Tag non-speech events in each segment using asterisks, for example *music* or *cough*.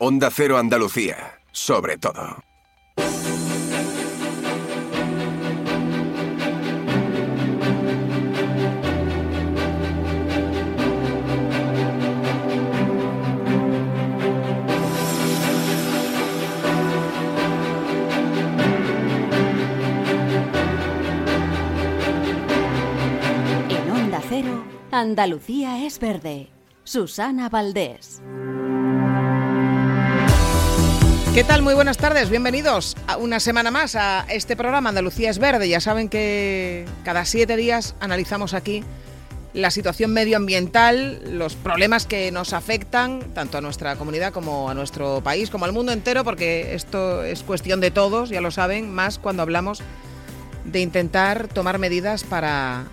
Onda Cero Andalucía, sobre todo. En Onda Cero, Andalucía es verde. Susana Valdés. ¿Qué tal? Muy buenas tardes, bienvenidos a una semana más a este programa Andalucía es Verde. Ya saben que cada siete días analizamos aquí la situación medioambiental, los problemas que nos afectan tanto a nuestra comunidad como a nuestro país, como al mundo entero, porque esto es cuestión de todos, ya lo saben, más cuando hablamos de intentar tomar medidas para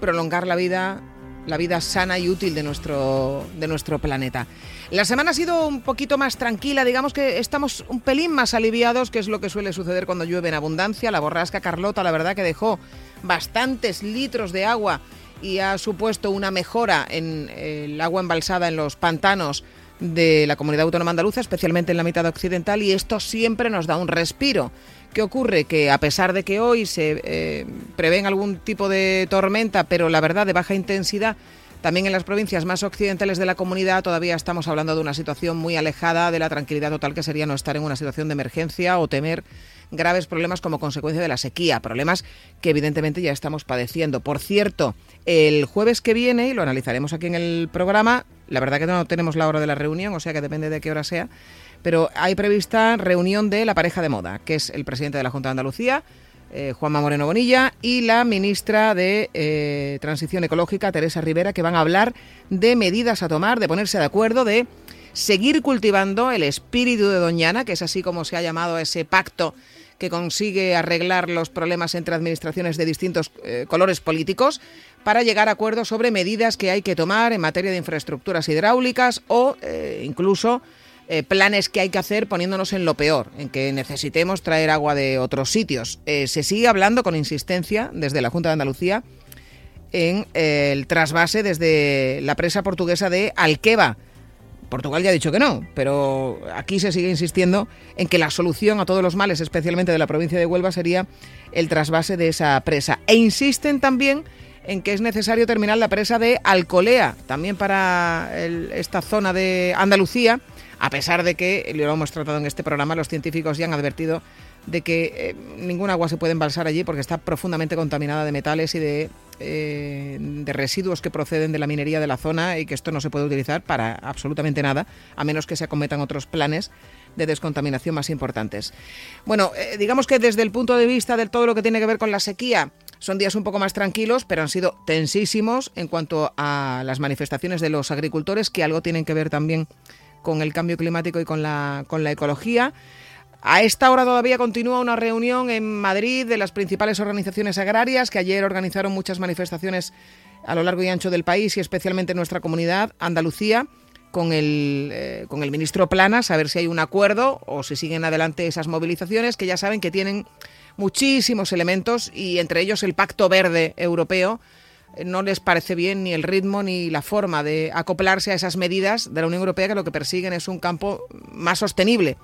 prolongar la vida, la vida sana y útil de nuestro, de nuestro planeta. La semana ha sido un poquito más tranquila, digamos que estamos un pelín más aliviados, que es lo que suele suceder cuando llueve en abundancia. La borrasca Carlota, la verdad que dejó bastantes litros de agua y ha supuesto una mejora en el agua embalsada en los pantanos de la comunidad autónoma andaluza, especialmente en la mitad occidental, y esto siempre nos da un respiro. ¿Qué ocurre? Que a pesar de que hoy se eh, prevén algún tipo de tormenta, pero la verdad de baja intensidad, también en las provincias más occidentales de la comunidad todavía estamos hablando de una situación muy alejada de la tranquilidad total que sería no estar en una situación de emergencia o temer graves problemas como consecuencia de la sequía, problemas que evidentemente ya estamos padeciendo. Por cierto, el jueves que viene, y lo analizaremos aquí en el programa, la verdad que no tenemos la hora de la reunión, o sea que depende de qué hora sea, pero hay prevista reunión de la pareja de moda, que es el presidente de la Junta de Andalucía, eh, Juanma Moreno Bonilla, y la ministra de eh, Transición Ecológica, Teresa Rivera, que van a hablar de medidas a tomar, de ponerse de acuerdo, de seguir cultivando el espíritu de Doñana, que es así como se ha llamado ese pacto que consigue arreglar los problemas entre administraciones de distintos eh, colores políticos para llegar a acuerdos sobre medidas que hay que tomar en materia de infraestructuras hidráulicas o incluso eh, planes que hay que hacer poniéndonos en lo peor, en que necesitemos traer agua de otros sitios. se sigue hablando con insistencia desde la Junta de Andalucía en el trasvase desde la presa portuguesa de Alqueva Portugal ya ha dicho que no, pero aquí se sigue insistiendo en que la solución a todos los males, especialmente de la provincia de Huelva, sería el trasvase de esa presa. E insisten también en que es necesario terminar la presa de Alcolea, también para esta zona de Andalucía, a pesar de que, lo hemos tratado en este programa, los científicos ya han advertido de que eh, ningún agua se puede embalsar allí porque está profundamente contaminada de metales y de eh, de residuos que proceden de la minería de la zona y que esto no se puede utilizar para absolutamente nada, a menos que se acometan otros planes de descontaminación más importantes. Bueno, eh, digamos que desde el punto de vista de todo lo que tiene que ver con la sequía, son días un poco más tranquilos, pero han sido tensísimos en cuanto a las manifestaciones de los agricultores, que algo tienen que ver también con el cambio climático y con la, con la ecología. A esta hora todavía continúa una reunión en Madrid de las principales organizaciones agrarias que ayer organizaron muchas manifestaciones a lo largo y ancho del país y especialmente en nuestra comunidad, Andalucía, con el, eh, con el ministro Planas, a ver si hay un acuerdo o si siguen adelante esas movilizaciones que ya saben que tienen muchísimos elementos y entre ellos el Pacto Verde Europeo. Eh, no les parece bien ni el ritmo ni la forma de acoplarse a esas medidas de la Unión Europea que lo que persiguen es un campo más sostenible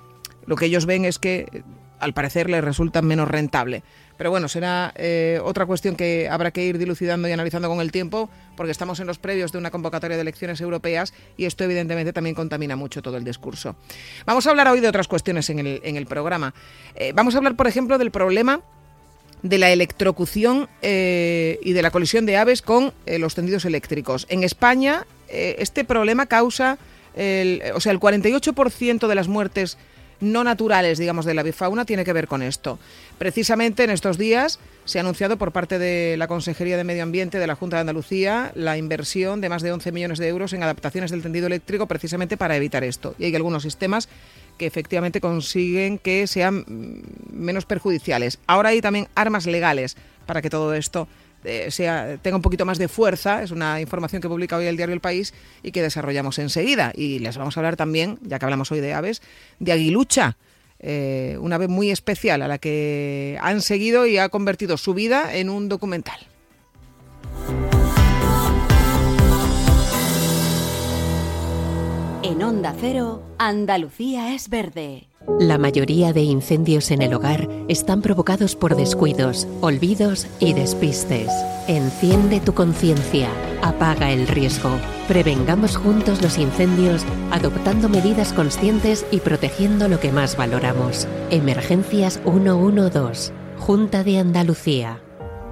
lo que ellos ven es que al parecer les resulta menos rentable. Pero bueno, será eh, otra cuestión que habrá que ir dilucidando y analizando con el tiempo, porque estamos en los previos de una convocatoria de elecciones europeas y esto evidentemente también contamina mucho todo el discurso. Vamos a hablar hoy de otras cuestiones en el, en el programa. Eh, vamos a hablar, por ejemplo, del problema de la electrocución eh, y de la colisión de aves con los tendidos eléctricos. En España, este problema causa, o sea, el 48% de las muertes no naturales, digamos, de la bifauna tiene que ver con esto. Precisamente en estos días se ha anunciado por parte de la Consejería de Medio Ambiente de la Junta de Andalucía la inversión de más de 11 millones de euros en adaptaciones del tendido eléctrico precisamente para evitar esto. Y hay algunos sistemas que efectivamente consiguen que sean menos perjudiciales. Ahora hay también armas legales para que todo esto eh, sea, tenga un poquito más de fuerza. Es una información que publica hoy el diario El País y que desarrollamos enseguida. Y les vamos a hablar también, ya que hablamos hoy de aves, de aguilucha. Eh, una ave muy especial a la que han seguido y ha convertido su vida en un documental. En Onda Cero, Andalucía es verde. La mayoría de incendios en el hogar están provocados por descuidos, olvidos y despistes. Enciende tu conciencia, apaga el riesgo. Prevengamos juntos los incendios adoptando medidas conscientes y protegiendo lo que más valoramos. Emergencias 112, Junta de Andalucía.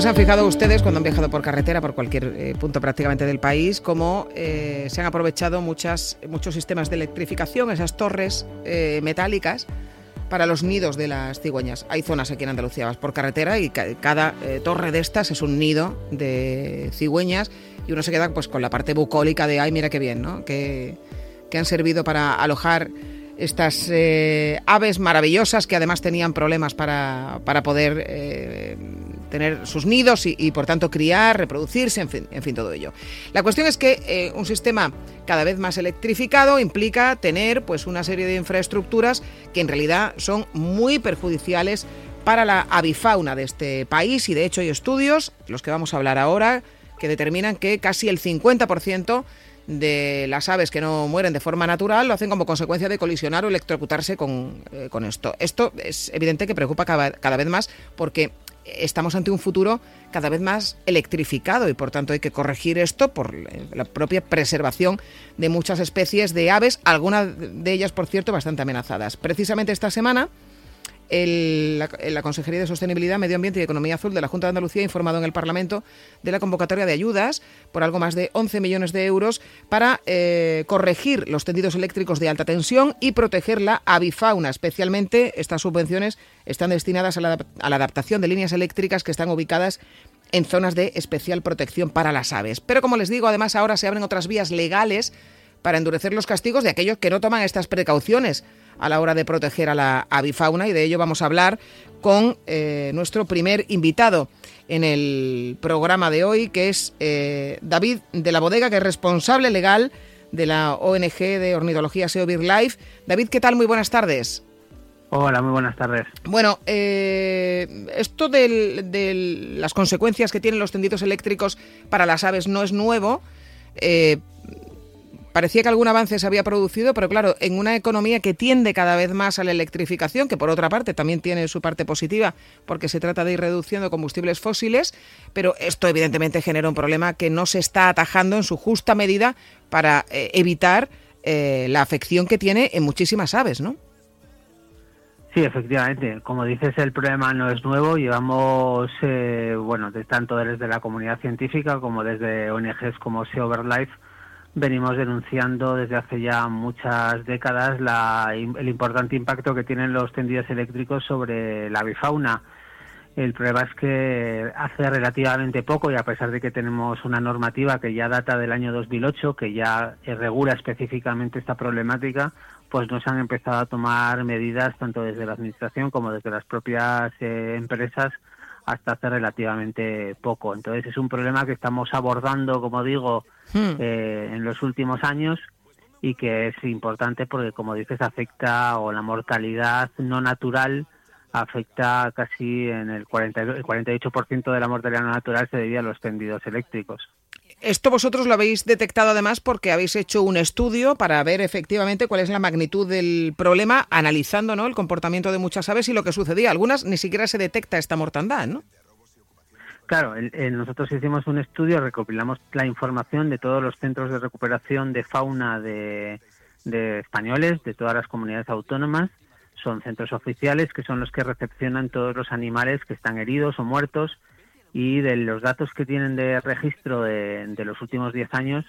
Se han fijado ustedes cuando han viajado por carretera, por cualquier eh, punto prácticamente del país, cómo eh, se han aprovechado muchas, muchos sistemas de electrificación, esas torres eh, metálicas, para los nidos de las cigüeñas. Hay zonas aquí en Andalucía, vas por carretera y ca- cada eh, torre de estas es un nido de cigüeñas y uno se queda pues con la parte bucólica de, ay, mira qué bien, ¿no? Que, que han servido para alojar estas eh, aves maravillosas que además tenían problemas para, para poder eh, tener sus nidos y, por tanto criar, reproducirse, en fin, en fin todo ello. La cuestión es que eh, un sistema cada vez más electrificado implica tener pues una serie de infraestructuras que en realidad son muy perjudiciales para la avifauna de este país y de hecho hay estudios, los que vamos a hablar ahora, que determinan que casi el 50% de las aves que no mueren de forma natural lo hacen como consecuencia de colisionar o electrocutarse con, eh, con esto. Esto es evidente que preocupa cada, cada vez más porque estamos ante un futuro cada vez más electrificado y por tanto hay que corregir esto por la propia preservación de muchas especies de aves, algunas de ellas, por cierto, bastante amenazadas. Precisamente esta semana el, la, la, Consejería de Sostenibilidad, Medio Ambiente y Economía Azul de la Junta de Andalucía ha informado en el Parlamento de la convocatoria de ayudas por algo más de 11 millones de euros para eh, corregir los tendidos eléctricos de alta tensión y proteger la avifauna. Especialmente estas subvenciones están destinadas a la adaptación de líneas eléctricas que están ubicadas en zonas de especial protección para las aves. Pero como les digo, además ahora se abren otras vías legales para endurecer los castigos de aquellos que no toman estas precauciones a la hora de proteger a la avifauna y de ello vamos a hablar con eh, nuestro primer invitado en el programa de hoy, que es eh, David de la Bodega, que es responsable legal de la ONG de ornitología SEO Life. David, ¿qué tal? Muy buenas tardes. Hola, muy buenas tardes. Bueno, eh, esto de las consecuencias que tienen los tendidos eléctricos para las aves no es nuevo. Eh, parecía que algún avance se había producido, pero claro, en una economía que tiende cada vez más a la electrificación, que por otra parte también tiene su parte positiva, porque se trata de ir reduciendo combustibles fósiles, pero esto evidentemente genera un problema que no se está atajando en su justa medida para eh, evitar eh, la afección que tiene en muchísimas aves, ¿no? Sí, efectivamente. Como dices, el problema no es nuevo. Llevamos, eh, bueno, tanto desde la comunidad científica como desde ONGs como Sea Life, venimos denunciando desde hace ya muchas décadas la, el importante impacto que tienen los tendidos eléctricos sobre la avifauna. El problema es que hace relativamente poco, y a pesar de que tenemos una normativa que ya data del año 2008, que ya regula específicamente esta problemática, pues no se han empezado a tomar medidas tanto desde la Administración como desde las propias eh, empresas hasta hace relativamente poco. Entonces es un problema que estamos abordando, como digo, hmm. eh, en los últimos años y que es importante porque, como dices, afecta o la mortalidad no natural afecta casi en el, 40, el 48% de la mortalidad no natural se debía a los tendidos eléctricos. Esto vosotros lo habéis detectado además porque habéis hecho un estudio para ver efectivamente cuál es la magnitud del problema, analizando ¿no? el comportamiento de muchas aves y lo que sucedía. Algunas ni siquiera se detecta esta mortandad, ¿no? Claro, nosotros hicimos un estudio, recopilamos la información de todos los centros de recuperación de fauna de, españoles, de todas las comunidades autónomas. Son centros oficiales que son los que recepcionan todos los animales que están heridos o muertos y de los datos que tienen de registro de, de los últimos 10 años,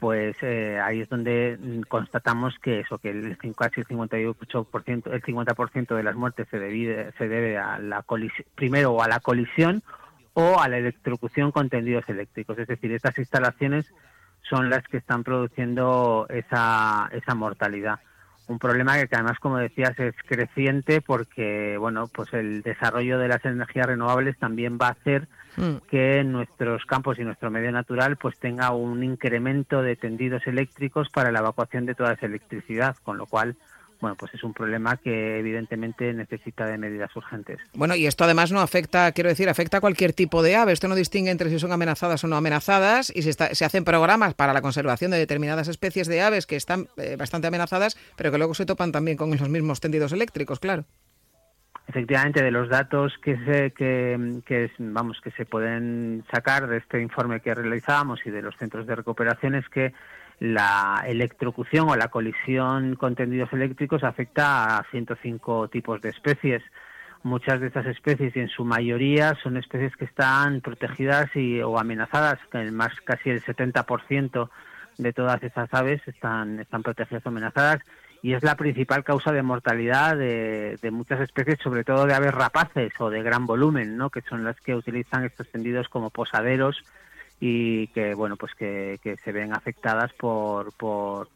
pues eh, ahí es donde constatamos que eso, que el casi el 58%, el 50% de las muertes se debe, se debe a la colisión, primero a la colisión o a la electrocución con tendidos eléctricos. Es decir, estas instalaciones son las que están produciendo esa, esa mortalidad. Un problema que, además, como decías, es creciente porque, bueno, pues el desarrollo de las energías renovables también va a hacer Mm. que nuestros campos y nuestro medio natural pues tenga un incremento de tendidos eléctricos para la evacuación de toda esa electricidad, con lo cual bueno, pues es un problema que evidentemente necesita de medidas urgentes. Bueno, y esto además no afecta, quiero decir, afecta a cualquier tipo de ave. Esto no distingue entre si son amenazadas o no amenazadas y se, se hacen programas para la conservación de determinadas especies de aves que están eh, bastante amenazadas, pero que luego se topan también con los mismos tendidos eléctricos, claro efectivamente de los datos que se que, vamos que se pueden sacar de este informe que realizábamos y de los centros de recuperación es que la electrocución o la colisión con tendidos eléctricos afecta a 105 tipos de especies. Muchas de estas especies y en su mayoría son especies que están protegidas y, o amenazadas, más casi el 70% de todas esas aves están, están protegidas o amenazadas y es la principal causa de mortalidad de, muchas especies, sobre todo de aves rapaces o de gran volumen, ¿no? que son las que utilizan estos tendidos como posaderos y que bueno pues que, se ven afectadas por, por,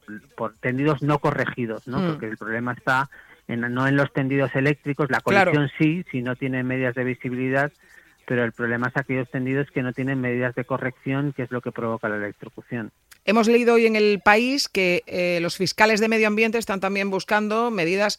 tendidos no corregidos, ¿no? Mm. porque el problema está en, no en los tendidos eléctricos, la colisión sí, si no tiene medidas de visibilidad, pero el problema es aquellos tendidos que no tienen medidas de corrección, que es lo que provoca la electrocución. Hemos leído hoy en el país que eh, los fiscales de medio ambiente están también buscando medidas,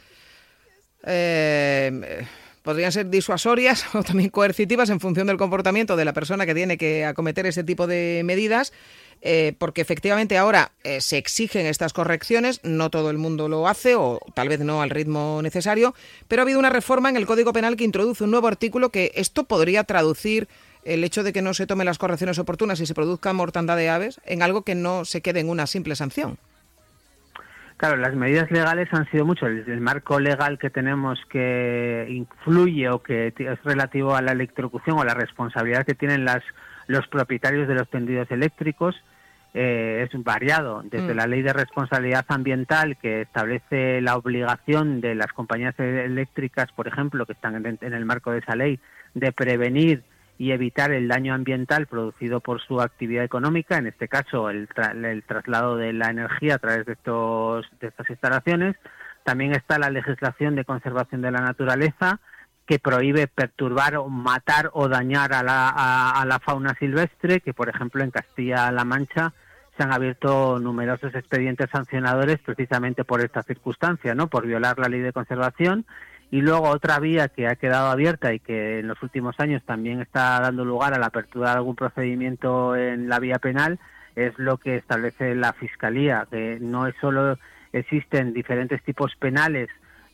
eh, podrían ser disuasorias *laughs* o también coercitivas en función del comportamiento de la persona que tiene que acometer ese tipo de medidas, eh, porque efectivamente ahora se exigen estas correcciones, no todo el mundo lo hace o tal vez no al ritmo necesario, pero ha habido una reforma en el Código Penal que introduce un nuevo artículo que esto podría traducir el hecho de que no se tomen las correcciones oportunas y se produzca mortandad de aves en algo que no se quede en una simple sanción. Claro, las medidas legales han sido mucho. El, marco legal que tenemos que influye o que es relativo a la electrocución o la responsabilidad que tienen las, los propietarios de los tendidos eléctricos eh, es variado. Desde mm. la ley de responsabilidad ambiental que establece la obligación de las compañías eléctricas, por ejemplo, que están en el marco de esa ley, de prevenir y evitar el daño ambiental producido por su actividad económica, en este caso el, el traslado de la energía a través de, estos, de estas instalaciones. También está la legislación de conservación de la naturaleza, que prohíbe perturbar o matar o dañar a la, a, la fauna silvestre, que por ejemplo en Castilla-La Mancha se han abierto numerosos expedientes sancionadores precisamente por esta circunstancia, ¿no? Por violar la ley de conservación y luego otra vía que ha quedado abierta y que en los últimos años también está dando lugar a la apertura de algún procedimiento en la vía penal es lo que establece la Fiscalía, que no es solo existen diferentes tipos penales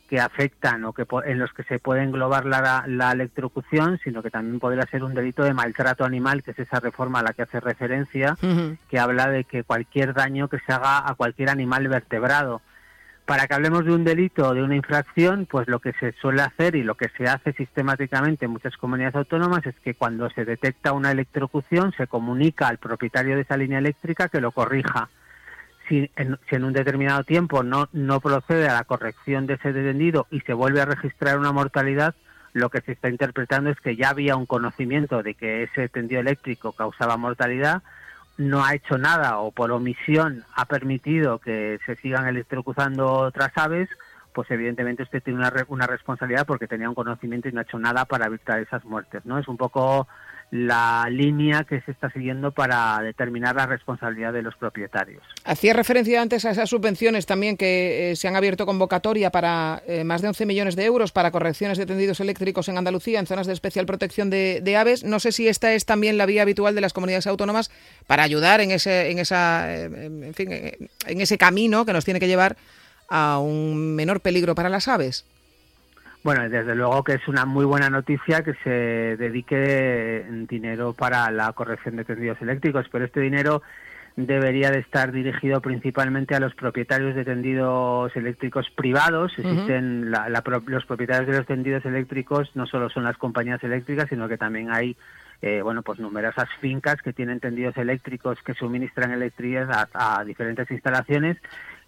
que afectan o que en los que se puede englobar la, la electrocución, sino que también podría ser un delito de maltrato animal, que es esa reforma a la que hace referencia, que habla de que cualquier daño que se haga a cualquier animal vertebrado, para que hablemos de un delito o de una infracción, pues lo que se suele hacer y lo que se hace sistemáticamente en muchas comunidades autónomas es que cuando se detecta una electrocución se comunica al propietario de esa línea eléctrica que lo corrija. Si en, un determinado tiempo no, no procede a la corrección de ese tendido y se vuelve a registrar una mortalidad, lo que se está interpretando es que ya había un conocimiento de que ese tendido eléctrico causaba mortalidad, no ha hecho nada o por omisión ha permitido que se sigan electrocutando otras aves, pues evidentemente usted tiene una, una responsabilidad porque tenía un conocimiento y no ha hecho nada para evitar esas muertes, ¿no? Es un poco la línea que se está siguiendo para determinar la responsabilidad de los propietarios. Hacía referencia antes a esas subvenciones también que eh, se han abierto convocatoria para eh, más de 11 millones de euros para correcciones de tendidos eléctricos en Andalucía en zonas de especial protección de, aves. No sé si esta es también la vía habitual de las comunidades autónomas para ayudar en ese, en esa, eh, en fin, en ese camino que nos tiene que llevar a un menor peligro para las aves. Bueno, desde luego que es una muy buena noticia que se dedique dinero para la corrección de tendidos eléctricos, pero este dinero debería de estar dirigido principalmente a los propietarios de tendidos eléctricos privados. Existen los propietarios de los tendidos eléctricos no solo son las compañías eléctricas, sino que también hay eh, bueno, pues numerosas fincas que tienen tendidos eléctricos que suministran electricidad a, diferentes instalaciones.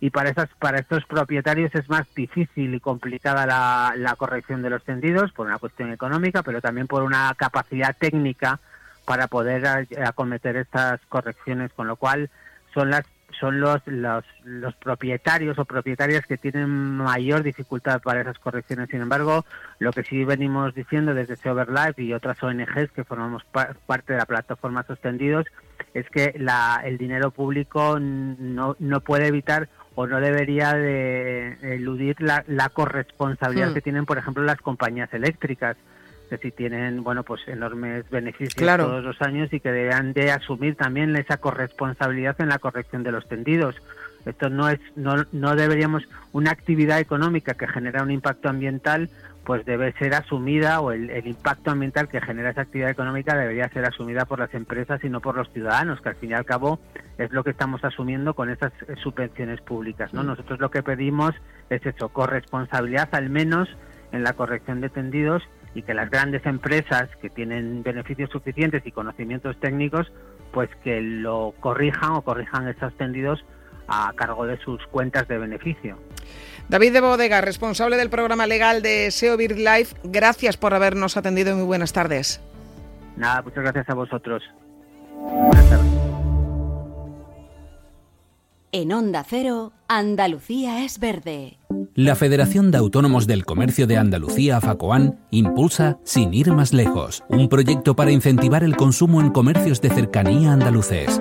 Y para esas, para estos propietarios es más difícil y complicada la, la corrección de los tendidos por una cuestión económica, pero también por una capacidad técnica para poder acometer estas correcciones, con lo cual son las son los, los, los, propietarios o propietarias que tienen mayor dificultad para esas correcciones. Sin embargo, lo que sí venimos diciendo desde Seoverlife y otras ONGs que formamos parte de la plataforma Sostendidos es que la, el dinero público no, no puede evitar o no debería de eludir la, la corresponsabilidad hmm. que tienen, por ejemplo, las compañías eléctricas que si tienen bueno pues enormes beneficios todos los años y que deberán de asumir también esa corresponsabilidad en la corrección de los tendidos esto no es no, no deberíamos una actividad económica que genera un impacto ambiental pues debe ser asumida o el, el, impacto ambiental que genera esa actividad económica debería ser asumida por las empresas y no por los ciudadanos, que al fin y al cabo es lo que estamos asumiendo con esas eh, subvenciones públicas. ¿no? Mm. Nosotros lo que pedimos es eso, corresponsabilidad al menos en la corrección de tendidos y que las grandes empresas que tienen beneficios suficientes y conocimientos técnicos, pues que lo corrijan o corrijan esos tendidos a cargo de sus cuentas de beneficio. David de Bodega, responsable del programa legal de SEO Life, gracias por habernos atendido y muy buenas tardes. Nada, muchas gracias a vosotros. Buenas tardes. En Onda Cero, Andalucía es verde. La Federación de Autónomos del Comercio de Andalucía, FACOAN, impulsa Sin ir más lejos, un proyecto para incentivar el consumo en comercios de cercanía andaluces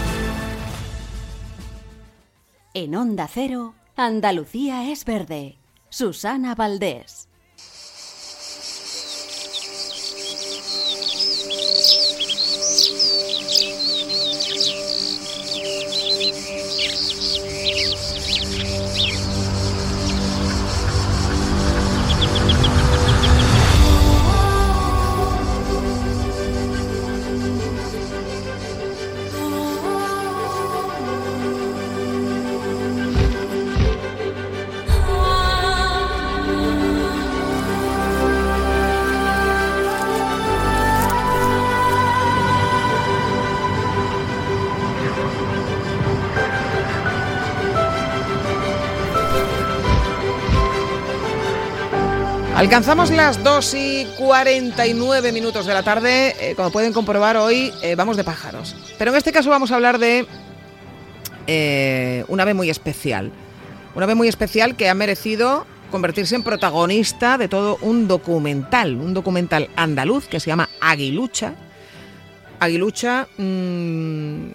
En Onda Cero, Andalucía es verde. Susana Valdés. Alcanzamos las 2 y 49 minutos de la tarde. Eh, como pueden comprobar, hoy eh, vamos de pájaros. Pero en este caso vamos a hablar de eh, un ave muy especial. Un ave muy especial que ha merecido convertirse en protagonista de todo un documental. Un documental andaluz que se llama Aguilucha. Aguilucha mm,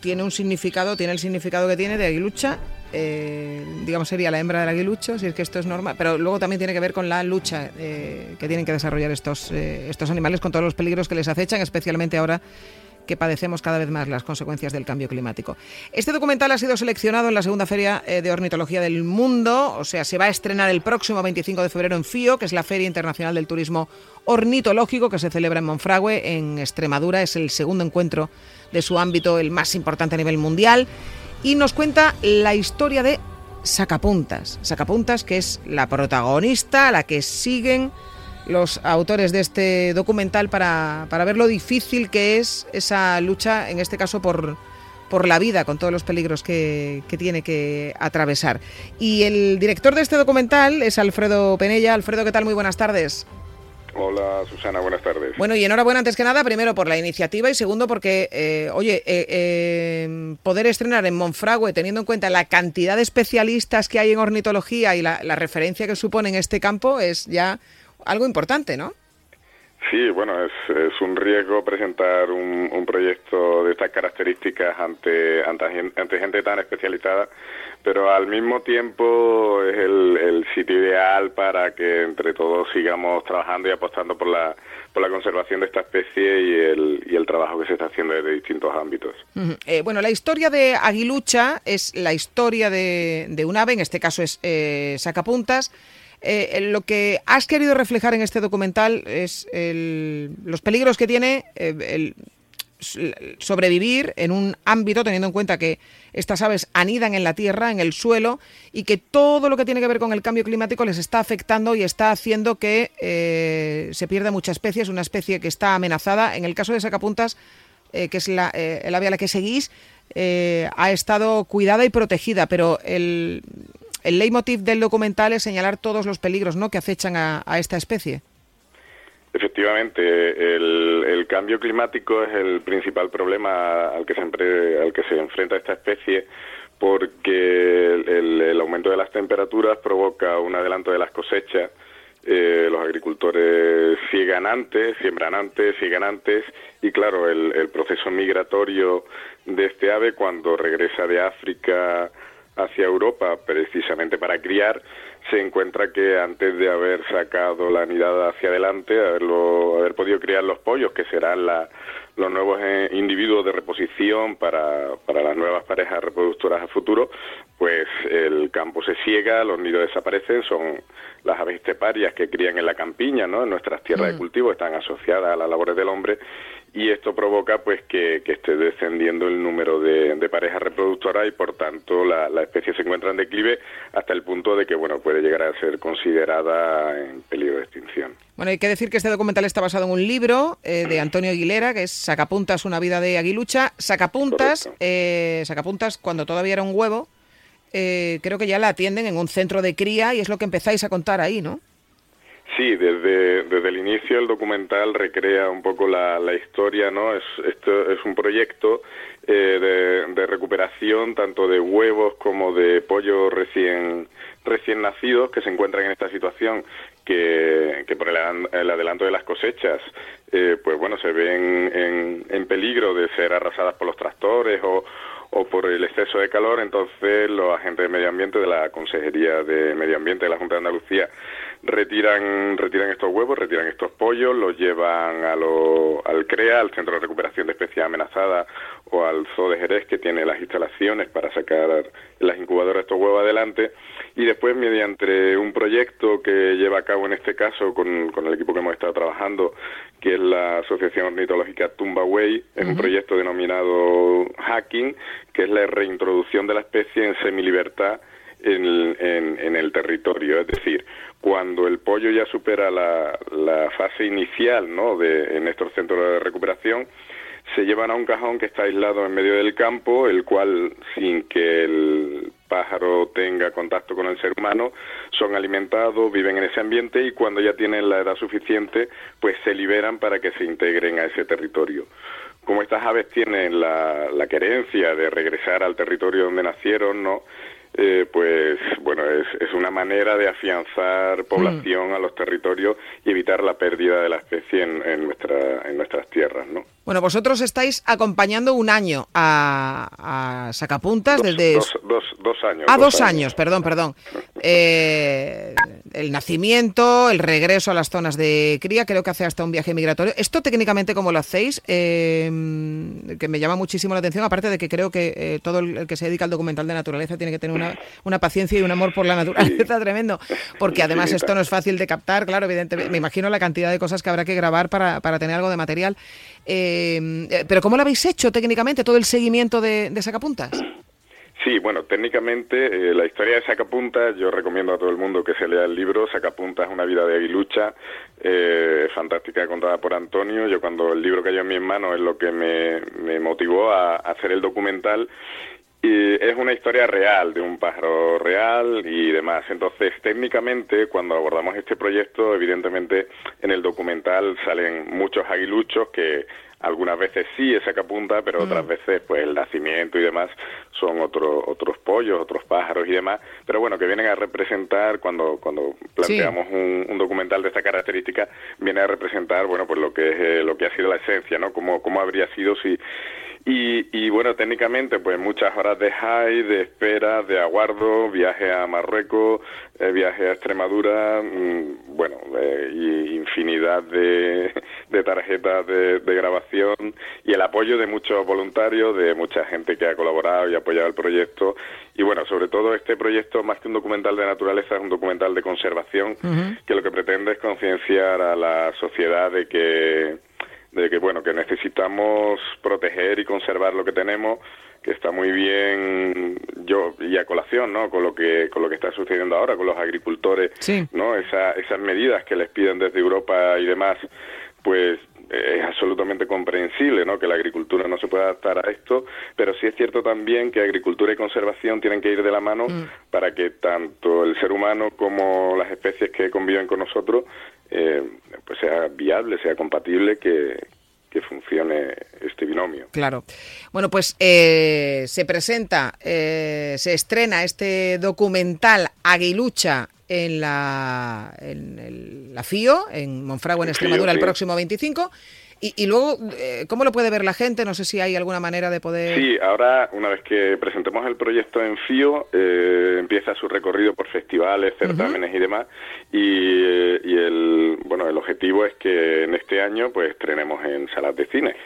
tiene un significado, tiene el significado que tiene de aguilucha eh, digamos, sería la hembra del aguilucho, si es que esto es normal, pero luego también tiene que ver con la lucha eh, que tienen que desarrollar estos, eh, estos animales con todos los peligros que les acechan, especialmente ahora que padecemos cada vez más las consecuencias del cambio climático. Este documental ha sido seleccionado en la segunda feria de ornitología del mundo, o sea, se va a estrenar el próximo 25 de febrero en FIO, que es la Feria Internacional del Turismo Ornitológico que se celebra en Monfragüe, en Extremadura. Es el segundo encuentro de su ámbito, el más importante a nivel mundial y nos cuenta la historia de Sacapuntas. Sacapuntas, que es la protagonista, la que siguen los autores de este documental para, para ver lo difícil que es esa lucha, en este caso por, por la vida, con todos los peligros que, que, tiene que atravesar. Y el director de este documental es Alfredo Penella. Alfredo, ¿qué tal? Muy buenas tardes. Hola Susana, buenas tardes. Bueno, y enhorabuena antes que nada, primero por la iniciativa y segundo porque, eh, oye, eh, eh, poder estrenar en Monfragüe, teniendo en cuenta la cantidad de especialistas que hay en ornitología y la, la referencia que supone en este campo, es ya algo importante, ¿no? Sí, bueno, es, es un riesgo presentar un, un, proyecto de estas características ante, ante, ante, gente tan especializada, pero al mismo tiempo es el, el, sitio ideal para que entre todos sigamos trabajando y apostando por la, por la conservación de esta especie y el, y el trabajo que se está haciendo desde distintos ámbitos. Eh, bueno, la historia de Aguilucha es la historia de, de un ave, en este caso es eh, sacapuntas, eh, lo que has querido reflejar en este documental es el, los peligros que tiene eh, el sobrevivir en un ámbito teniendo en cuenta que estas aves anidan en la tierra, en el suelo, y que todo lo que tiene que ver con el cambio climático les está afectando y está haciendo que eh, se pierda mucha especie, es una especie que está amenazada. En el caso de sacapuntas, eh, que es la, eh, el ave a la que seguís, ha estado cuidada y protegida, pero el, el leitmotiv del documental es señalar todos los peligros ¿no? que acechan a, a esta especie. Efectivamente, el, el, cambio climático es el principal problema al que siempre al que se enfrenta esta especie porque el, el aumento de las temperaturas provoca un adelanto de las cosechas. Eh, los agricultores ciegan antes, siembran antes, ciegan antes y claro, el, el proceso migratorio de este ave cuando regresa de África hacia Europa precisamente para criar, se encuentra que antes de haber sacado la nidada hacia adelante, haberlo, haber podido criar los pollos, que serán la, los nuevos eh, individuos de reposición para, para las nuevas parejas reproductoras a futuro, pues el campo se ciega, los nidos desaparecen, son las aves esteparias que crían en la campiña, ¿no? En nuestras tierras mm. de cultivo están asociadas a las labores del hombre y esto provoca pues que, que esté descendiendo el número de, de parejas reproductoras y por tanto la, la, especie se encuentra en declive hasta el punto de que bueno puede llegar a ser considerada en peligro de extinción. Bueno, hay que decir que este documental está basado en un libro eh, de Antonio Aguilera, que es Sacapuntas, una vida de aguilucha. Sacapuntas, eh, Sacapuntas cuando todavía era un huevo, eh, creo que ya la atienden en un centro de cría y es lo que empezáis a contar ahí, ¿no? Sí, desde, desde el inicio el documental recrea un poco la, la historia, ¿no? Es, esto es un proyecto eh, de, recuperación tanto de huevos como de pollos recién, recién nacidos que se encuentran en esta situación que, que por el, el, adelanto de las cosechas, eh, pues bueno, se ven en, en peligro de ser arrasadas por los tractores o, o por el exceso de calor, entonces los agentes de medio ambiente de la Consejería de Medio Ambiente de la Junta de Andalucía retiran retiran estos huevos, retiran estos pollos, los llevan a lo, al CREA, al Centro de Recuperación de Especies Amenazadas o al Zoo de Jerez que tiene las instalaciones para sacar las incubadoras estos huevos adelante y después mediante un proyecto que lleva a cabo en este caso con, con el equipo que hemos estado trabajando que es la Asociación Ornitológica Tumbaway, es uh -huh. un proyecto denominado Hacking, que es la reintroducción de la especie en semilibertad en, en, en, el territorio. Es decir, cuando el pollo ya supera la, la fase inicial ¿no? de, en estos centros de recuperación, se llevan a un cajón que está aislado en medio del campo, el cual, sin que el pájaro tenga contacto con el ser humano, son alimentados, viven en ese ambiente y cuando ya tienen la edad suficiente, pues se liberan para que se integren a ese territorio. Como estas aves tienen la, la querencia de regresar al territorio donde nacieron, ¿no? Eh, pues bueno, es, es, una manera de afianzar población mm. a los territorios y evitar la pérdida de la especie en, en, nuestra, en nuestras tierras, ¿no? Bueno, vosotros estáis acompañando un año a, a Sacapuntas dos, desde... Dos, dos, dos, años. Ah, dos, años. años, perdón, perdón. Eh, el nacimiento, el regreso a las zonas de cría, creo que hace hasta un viaje migratorio. Esto técnicamente, ¿cómo lo hacéis? Eh, que me llama muchísimo la atención, aparte de que creo que eh, todo el que se dedica al documental de naturaleza tiene que tener una, una paciencia y un amor por la naturaleza sí. tremendo, porque además sí, esto no es fácil de captar, claro, evidentemente, me imagino la cantidad de cosas que habrá que grabar para, para tener algo de material. Eh, pero ¿cómo lo habéis hecho técnicamente, todo el seguimiento de, sacapuntas? Sí, bueno, técnicamente eh, la historia de Sacapunta, yo recomiendo a todo el mundo que se lea el libro. Sacapunta es una vida de aguilucha, eh, fantástica, contada por Antonio. Yo cuando el libro cayó en mis manos es lo que me, me motivó a, hacer el documental. Y es una historia real, de un pájaro real y demás. Entonces, técnicamente, cuando abordamos este proyecto, evidentemente en el documental salen muchos aguiluchos que algunas veces sí es sacapunta, pero otras mm. veces pues el nacimiento y demás son otros otros pollos, otros pájaros y demás, pero bueno, que vienen a representar cuando cuando planteamos un, documental de esta característica, viene a representar bueno pues lo que es eh, lo que ha sido la esencia, ¿no? Cómo, cómo habría sido si y, y, bueno, técnicamente, pues muchas horas de high, de espera, de aguardo, viaje a Marruecos, eh, viaje a Extremadura, mm, bueno, eh, y infinidad de, de tarjetas de, de, grabación y el apoyo de muchos voluntarios, de mucha gente que ha colaborado y apoyado el proyecto. Y bueno, sobre todo este proyecto, más que un documental de naturaleza, es un documental de conservación que lo que pretende es concienciar a la sociedad de que de que bueno que necesitamos proteger y conservar lo que tenemos que está muy bien yo y a colación no con lo que con lo que está sucediendo ahora con los agricultores no Esa, esas medidas que les piden desde Europa y demás pues es absolutamente comprensible ¿no? que la agricultura no se pueda adaptar a esto, pero sí es cierto también que agricultura y conservación tienen que ir de la mano mm. para que tanto el ser humano como las especies que conviven con nosotros eh, pues sea viable, sea compatible, que, funcione este binomio. Claro. Bueno, pues eh, se presenta, eh, se estrena este documental Aguilucha en la, en la FIO, en Monfragüe, en Extremadura, el próximo 25. Y, luego, eh, ¿cómo lo puede ver la gente? No sé si hay alguna manera de poder... Sí, ahora, una vez que presentemos el proyecto en FIO, eh, empieza su recorrido por festivales, certámenes y demás. Y, y, el, bueno, el objetivo es que en este año pues estrenemos en salas de cine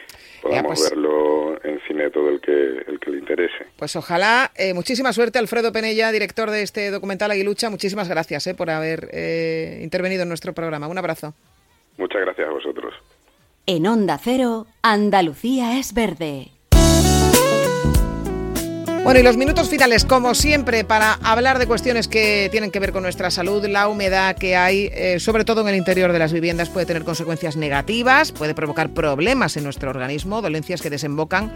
podamos pues verlo en cine todo el que, el que le interese. Pues ojalá. Eh, muchísima suerte, Alfredo Penella, director de este documental Aguilucha. Muchísimas gracias eh, por haber eh, intervenido en nuestro programa. Un abrazo. Muchas gracias a vosotros. En Onda Cero, Andalucía es verde. Bueno, y los minutos finales, como siempre, para hablar de cuestiones que tienen que ver con nuestra salud, la humedad que hay, eh, sobre todo en el interior de las viviendas, puede tener consecuencias negativas, puede provocar problemas en nuestro organismo, dolencias que desembocan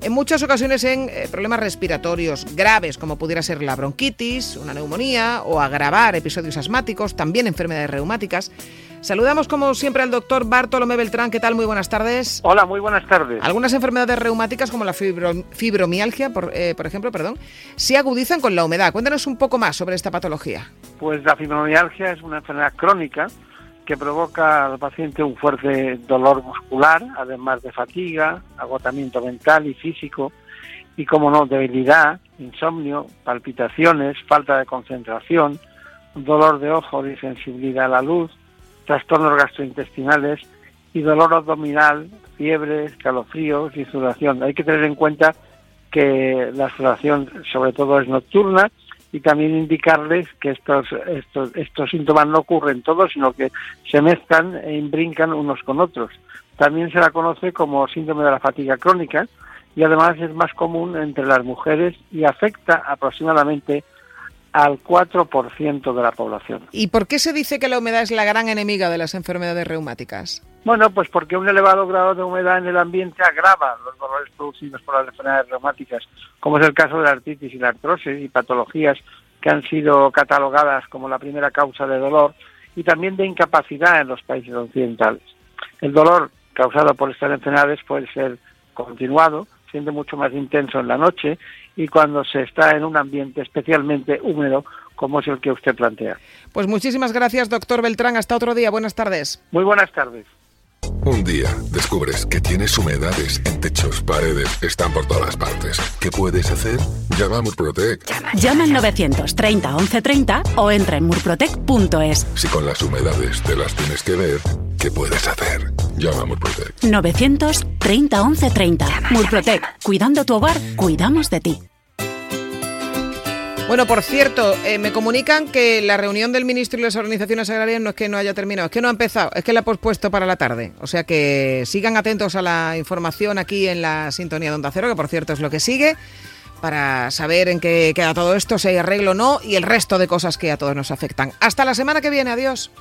en muchas ocasiones en eh, problemas respiratorios graves, como pudiera ser la bronquitis, una neumonía o agravar episodios asmáticos, también enfermedades reumáticas. Saludamos como siempre al doctor Bartolomé Beltrán. ¿Qué tal? Muy buenas tardes. Hola, muy buenas tardes. Algunas enfermedades reumáticas como la fibromialgia, por, eh, por, ejemplo, perdón, se agudizan con la humedad. Cuéntanos un poco más sobre esta patología. Pues la fibromialgia es una enfermedad crónica que provoca al paciente un fuerte dolor muscular, además de fatiga, agotamiento mental y físico, y como no, debilidad, insomnio, palpitaciones, falta de concentración, dolor de ojo y sensibilidad a la luz, trastornos gastrointestinales y dolor abdominal, fiebre, escalofríos y sudoración. Hay que tener en cuenta que la sudoración sobre todo es nocturna y también indicarles que estos, estos, estos síntomas no ocurren todos, sino que se mezclan e imbrincan unos con otros. También se la conoce como síndrome de la fatiga crónica y además es más común entre las mujeres y afecta aproximadamente al 4% de la población. ¿Y por qué se dice que la humedad es la gran enemiga de las enfermedades reumáticas? Bueno, pues porque un elevado grado de humedad en el ambiente agrava los dolores producidos por las enfermedades reumáticas, como es el caso de la artritis y la artrosis y patologías que han sido catalogadas como la primera causa de dolor y también de incapacidad en los países occidentales. El dolor causado por estas enfermedades puede ser continuado, siendo mucho más intenso en la noche y cuando se está en un ambiente especialmente húmedo como es el que usted plantea. Pues muchísimas gracias, doctor Beltrán. Hasta otro día. Buenas tardes. Muy buenas tardes. Un día descubres que tienes humedades en techos, paredes, están por todas partes. ¿Qué puedes hacer? Llama a Murprotec. Llama, al 930 1130 o entra en murprotec.es. Si con las humedades te las tienes que ver, ¿qué puedes hacer? Llama a Murprotec. 930 1130. Murprotec. Cuidando tu hogar, cuidamos de ti. Bueno, por cierto, eh, me comunican que la reunión del ministro y las organizaciones agrarias no es que no haya terminado, es que no ha empezado, es que la ha pospuesto para la tarde. O sea que sigan atentos a la información aquí en la sintonía de Onda Cero, que por cierto es lo que sigue. para saber en qué queda todo esto, si hay arreglo o no, y el resto de cosas que a todos nos afectan. Hasta la semana que viene, adiós.